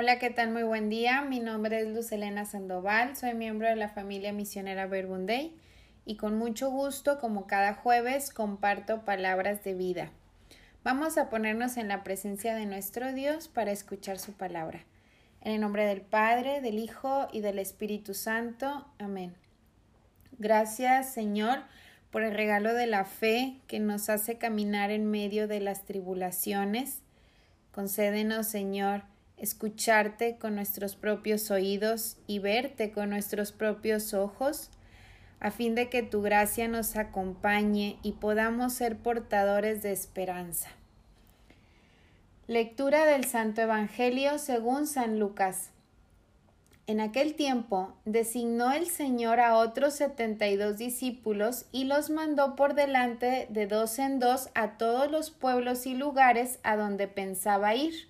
Hola, ¿qué tal? Muy buen día. Mi nombre es Luz Elena Sandoval, soy miembro de la familia misionera Verbunday y con mucho gusto, como cada jueves, comparto palabras de vida. Vamos a ponernos en la presencia de nuestro Dios para escuchar su palabra. En el nombre del Padre, del Hijo y del Espíritu Santo. Amén. Gracias, Señor, por el regalo de la fe que nos hace caminar en medio de las tribulaciones. Concédenos, Señor, escucharte con nuestros propios oídos y verte con nuestros propios ojos, a fin de que tu gracia nos acompañe y podamos ser portadores de esperanza. Lectura del Santo Evangelio según San Lucas. En aquel tiempo designó el Señor a otros setenta y dos discípulos y los mandó por delante de dos en dos a todos los pueblos y lugares a donde pensaba ir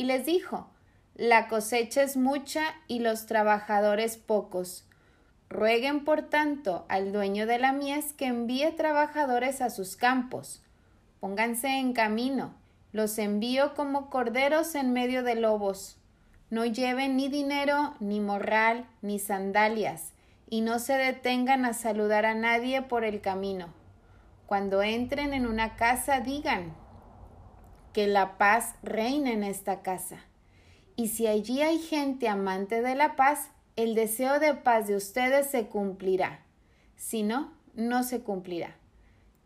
y les dijo, La cosecha es mucha y los trabajadores pocos. Rueguen, por tanto, al dueño de la mies que envíe trabajadores a sus campos. Pónganse en camino, los envío como corderos en medio de lobos. No lleven ni dinero, ni morral, ni sandalias, y no se detengan a saludar a nadie por el camino. Cuando entren en una casa, digan, que la paz reine en esta casa. Y si allí hay gente amante de la paz, el deseo de paz de ustedes se cumplirá. Si no, no se cumplirá.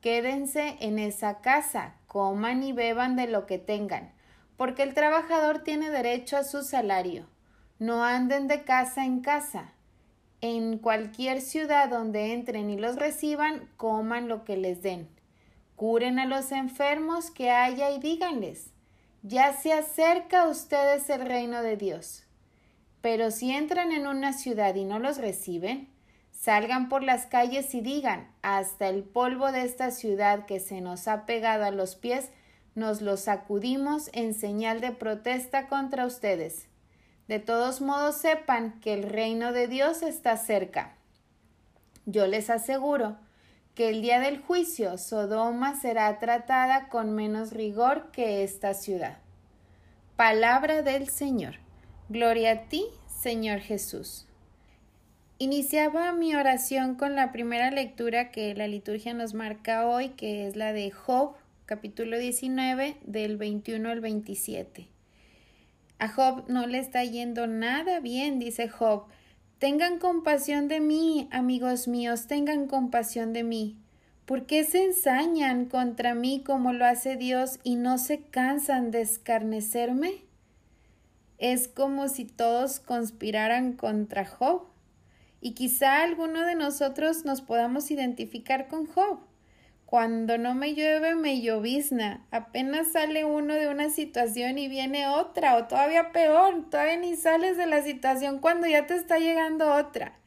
Quédense en esa casa, coman y beban de lo que tengan, porque el trabajador tiene derecho a su salario. No anden de casa en casa. En cualquier ciudad donde entren y los reciban, coman lo que les den Curen a los enfermos que haya y díganles, ya se acerca a ustedes el reino de Dios. Pero si entran en una ciudad y no los reciben, salgan por las calles y digan, hasta el polvo de esta ciudad que se nos ha pegado a los pies, nos lo sacudimos en señal de protesta contra ustedes. De todos modos sepan que el reino de Dios está cerca. Yo les aseguro que el día del juicio Sodoma será tratada con menos rigor que esta ciudad. Palabra del Señor. Gloria a ti, Señor Jesús. Iniciaba mi oración con la primera lectura que la liturgia nos marca hoy, que es la de Job, capítulo 19, del 21 al 27. A Job no le está yendo nada bien, dice Job. Tengan compasión de mí, amigos míos, tengan compasión de mí. ¿Por qué se ensañan contra mí como lo hace Dios y no se cansan de escarnecerme? Es como si todos conspiraran contra Job. Y quizá alguno de nosotros nos podamos identificar con Job. Cuando no me llueve, me llovizna. Apenas sale uno de una situación y viene otra, o todavía peor, todavía ni sales de la situación cuando ya te está llegando otra.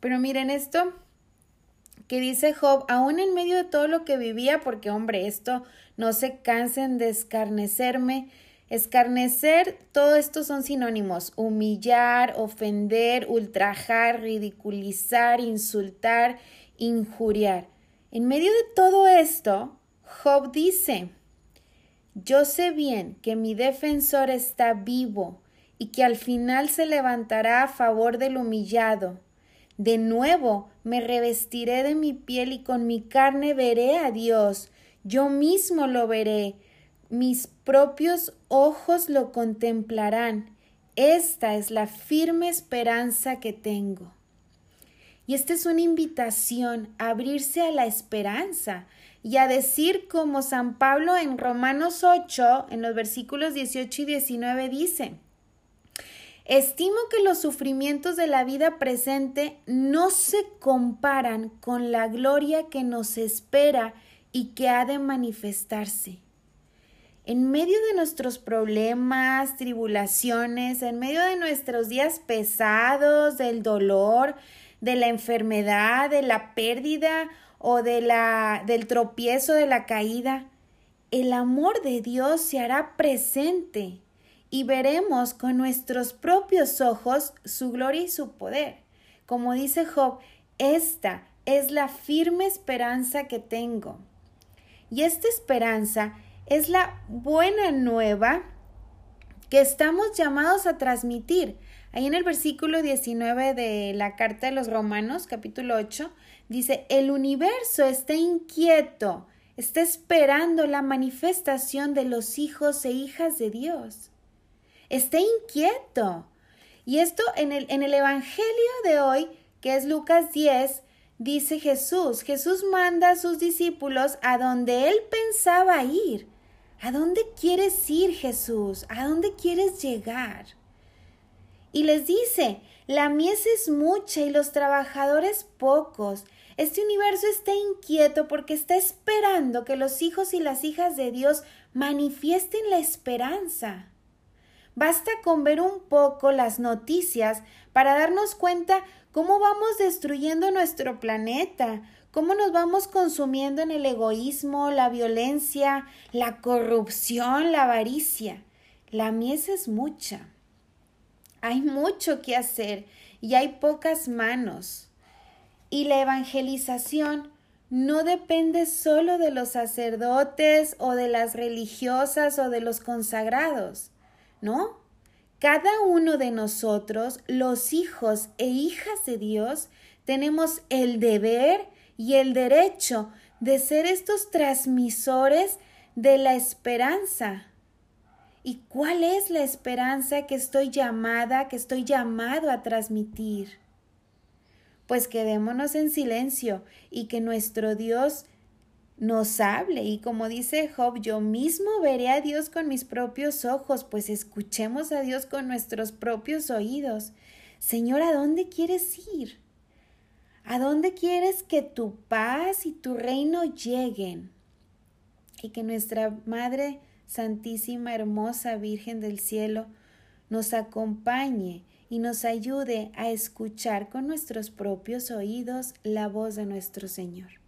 Pero miren esto que dice Job, aún en medio de todo lo que vivía, porque hombre, esto no se cansen de escarnecerme. Escarnecer, todo esto son sinónimos, humillar, ofender, ultrajar, ridiculizar, insultar, injuriar. En medio de todo esto, Job dice, yo sé bien que mi defensor está vivo y que al final se levantará a favor del humillado. De nuevo me revestiré de mi piel y con mi carne veré a Dios. Yo mismo lo veré. Mis propios ojos lo contemplarán. Esta es la firme esperanza que tengo. Y esta es una invitación a abrirse a la esperanza y a decir como San Pablo en Romanos 8, en los versículos 18 y 19 dice, Estimo que los sufrimientos de la vida presente no se comparan con la gloria que nos espera y que ha de manifestarse. En medio de nuestros problemas, tribulaciones, en medio de nuestros días pesados, del dolor, de la enfermedad, de la pérdida o de la, del tropiezo, de la caída, el amor de Dios se hará presente y veremos con nuestros propios ojos su gloria y su poder. Como dice Job, esta es la firme esperanza que tengo. Y esta esperanza es la buena nueva que estamos llamados a transmitir. Ahí en el versículo 19 de la carta de los Romanos, capítulo 8, dice, el universo está inquieto, está esperando la manifestación de los hijos e hijas de Dios. Está inquieto. Y esto en el, en el Evangelio de hoy, que es Lucas 10, dice Jesús, Jesús manda a sus discípulos a donde él pensaba ir. ¿A dónde quieres ir, Jesús? ¿A dónde quieres llegar? Y les dice, la mies es mucha y los trabajadores pocos. Este universo está inquieto porque está esperando que los hijos y las hijas de Dios manifiesten la esperanza. Basta con ver un poco las noticias para darnos cuenta cómo vamos destruyendo nuestro planeta, cómo nos vamos consumiendo en el egoísmo, la violencia, la corrupción, la avaricia. La mies es mucha. Hay mucho que hacer y hay pocas manos. Y la evangelización no depende solo de los sacerdotes o de las religiosas o de los consagrados. ¿no? Cada uno de nosotros, los hijos e hijas de Dios, tenemos el deber y el derecho de ser estos transmisores de la esperanza. ¿Y cuál es la esperanza que estoy llamada, que estoy llamado a transmitir? Pues quedémonos en silencio y que nuestro Dios nos hable. Y como dice Job, yo mismo veré a Dios con mis propios ojos, pues escuchemos a Dios con nuestros propios oídos. Señor, ¿a dónde quieres ir? ¿A dónde quieres que tu paz y tu reino lleguen? Y que nuestra Madre Santísima, Hermosa Virgen del Cielo, nos acompañe y nos ayude a escuchar con nuestros propios oídos la voz de nuestro Señor.